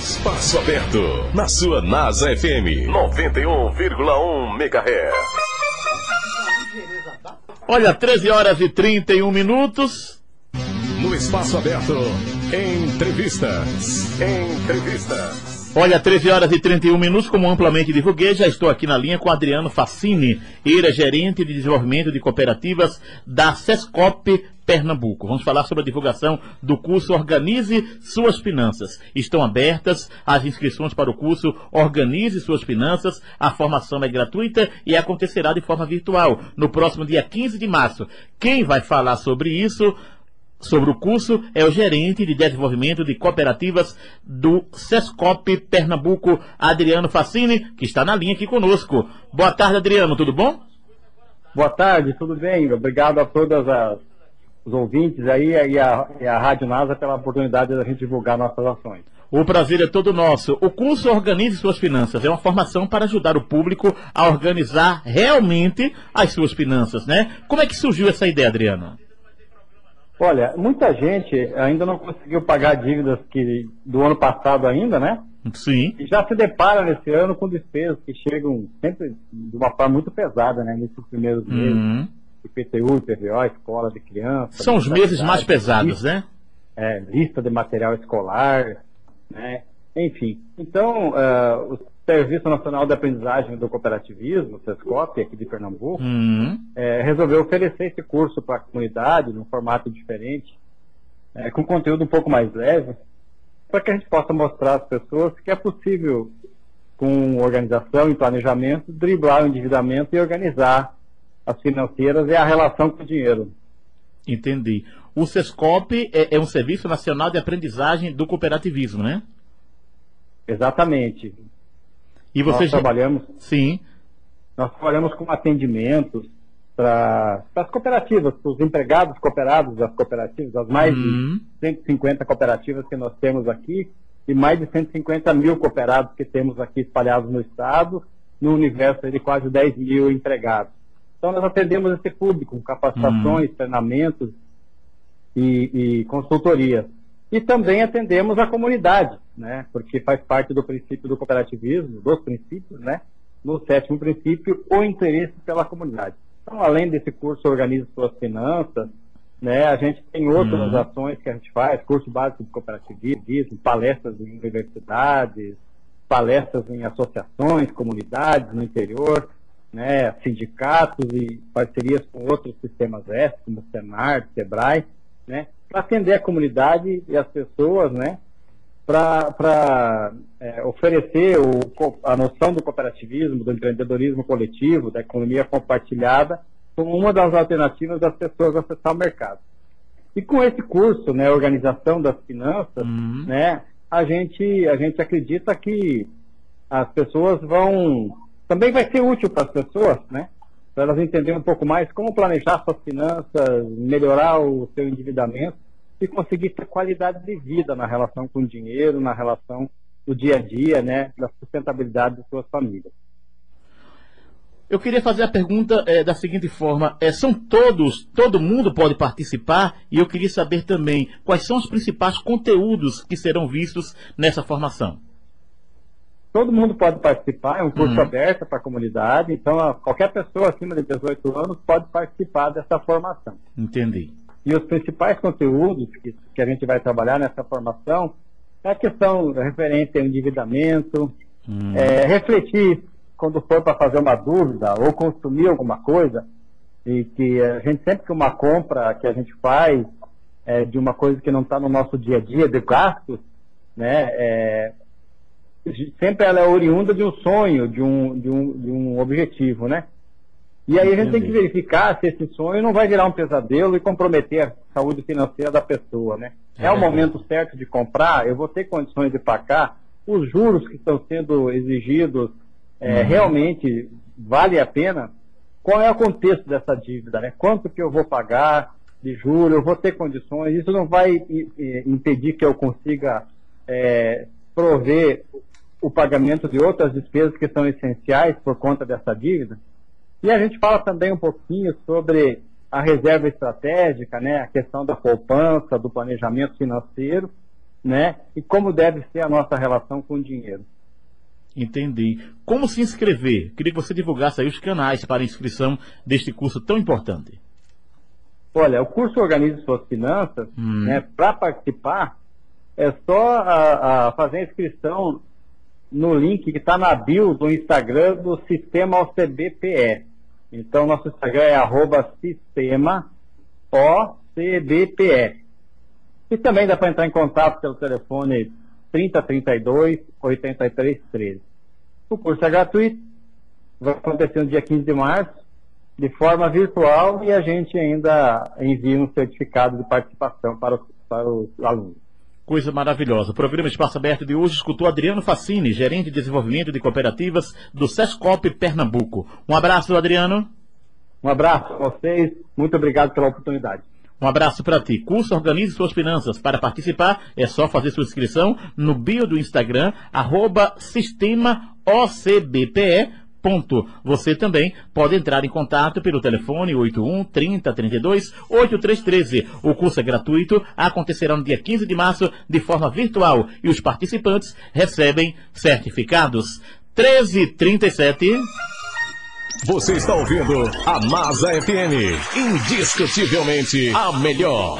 Espaço Aberto, na sua NASA FM 91,1 MHz. Olha, 13 horas e 31 minutos. No Espaço Aberto, entrevistas. Entrevistas. Olha, 13 horas e 31 minutos, como amplamente divulguei, já estou aqui na linha com Adriano Facini, era gerente de desenvolvimento de cooperativas da Sescop Pernambuco. Vamos falar sobre a divulgação do curso Organize Suas Finanças. Estão abertas as inscrições para o curso Organize Suas Finanças. A formação é gratuita e acontecerá de forma virtual no próximo dia 15 de março. Quem vai falar sobre isso? Sobre o curso é o gerente de desenvolvimento de cooperativas do Sescop Pernambuco, Adriano Facini, que está na linha aqui conosco. Boa tarde, Adriano, tudo bom? Boa tarde, tudo bem? Obrigado a todos os ouvintes aí e a, e a Rádio NASA pela oportunidade de a gente divulgar nossas ações. O prazer é todo nosso. O curso Organize Suas Finanças é uma formação para ajudar o público a organizar realmente as suas finanças, né? Como é que surgiu essa ideia, Adriano? Olha, muita gente ainda não conseguiu pagar dívidas que, do ano passado ainda, né? Sim. E já se depara nesse ano com despesas que chegam sempre de uma forma muito pesada, né? Nesses primeiros meses. Uhum. IPTU, IPVO, escola de criança. São os meses mais pesados, lista, né? É, lista de material escolar, né? Enfim. Então, uh, os Serviço Nacional de Aprendizagem do Cooperativismo, o SESCOP, aqui de Pernambuco, uhum. é, resolveu oferecer esse curso para a comunidade, num formato diferente, é, com conteúdo um pouco mais leve, para que a gente possa mostrar às pessoas que é possível, com organização e planejamento, driblar o endividamento e organizar as financeiras e a relação com o dinheiro. Entendi. O SESCOP é, é um Serviço Nacional de Aprendizagem do Cooperativismo, né? Exatamente. E vocês nós trabalhamos. Sim. Nós trabalhamos com atendimentos para as cooperativas, para os empregados cooperados das cooperativas, as mais uhum. de 150 cooperativas que nós temos aqui e mais de 150 mil cooperados que temos aqui espalhados no estado, no universo de quase 10 mil empregados. Então nós atendemos esse público com capacitações, uhum. treinamentos e, e consultorias. E também atendemos a comunidade, né? Porque faz parte do princípio do cooperativismo, dos princípios, né? No sétimo princípio, o interesse pela comunidade. Então, além desse curso Organize Suas Finanças, né? A gente tem outras uhum. ações que a gente faz, curso básico de cooperativismo, palestras em universidades, palestras em associações, comunidades no interior, né? Sindicatos e parcerias com outros sistemas S, como o Senar, Sebrae, né? para atender a comunidade e as pessoas, né? Para é, oferecer o, a noção do cooperativismo, do empreendedorismo coletivo, da economia compartilhada, como uma das alternativas das pessoas acessar o mercado. E com esse curso, né, Organização das Finanças, uhum. né, a gente, a gente acredita que as pessoas vão. Também vai ser útil para as pessoas, né? para elas entenderem um pouco mais como planejar suas finanças, melhorar o seu endividamento e conseguir ter qualidade de vida na relação com o dinheiro, na relação do dia a dia, né, da sustentabilidade de suas famílias. Eu queria fazer a pergunta é, da seguinte forma: é, são todos, todo mundo pode participar? E eu queria saber também quais são os principais conteúdos que serão vistos nessa formação. Todo mundo pode participar, é um curso uhum. aberto para a comunidade, então qualquer pessoa acima de 18 anos pode participar dessa formação. Entendi. E os principais conteúdos que, que a gente vai trabalhar nessa formação é a questão referente ao endividamento, uhum. é, refletir quando for para fazer uma dúvida ou consumir alguma coisa, e que a gente sempre que uma compra que a gente faz é, de uma coisa que não está no nosso dia a dia, de gastos, né, é, sempre ela é oriunda de um sonho, de um, de um, de um objetivo, né? E aí a gente tem que verificar se esse sonho não vai virar um pesadelo e comprometer a saúde financeira da pessoa, né? É, é o momento certo de comprar, eu vou ter condições de pagar, os juros que estão sendo exigidos é, uhum. realmente vale a pena? Qual é o contexto dessa dívida, né? Quanto que eu vou pagar de juros, eu vou ter condições, isso não vai impedir que eu consiga é, prover o pagamento de outras despesas que são essenciais por conta dessa dívida. E a gente fala também um pouquinho sobre a reserva estratégica, né, a questão da poupança, do planejamento financeiro né? E como deve ser a nossa relação com o dinheiro. Entendi. Como se inscrever? Queria que você divulgasse aí os canais para inscrição deste curso tão importante. Olha, o curso Organize Suas Finanças, hum. né, para participar, é só a, a fazer a inscrição no link que está na bio do Instagram do Sistema OCBPE. Então, nosso Instagram é arroba. E também dá para entrar em contato pelo telefone 3032 8313. O curso é gratuito, vai acontecer no dia 15 de março, de forma virtual, e a gente ainda envia um certificado de participação para os, para os alunos. Coisa maravilhosa. O programa Espaço Aberto de hoje escutou Adriano Facini, gerente de desenvolvimento de cooperativas do SESCOP Pernambuco. Um abraço, Adriano. Um abraço a vocês. Muito obrigado pela oportunidade. Um abraço para ti. Curso Organize Suas Finanças. Para participar, é só fazer sua inscrição no bio do Instagram, arroba sistema OCBPE. Ponto. Você também pode entrar em contato pelo telefone 81 30 32 8313. O curso é gratuito, acontecerá no dia 15 de março de forma virtual e os participantes recebem certificados. 1337 você está ouvindo a Masa FM, indiscutivelmente a melhor.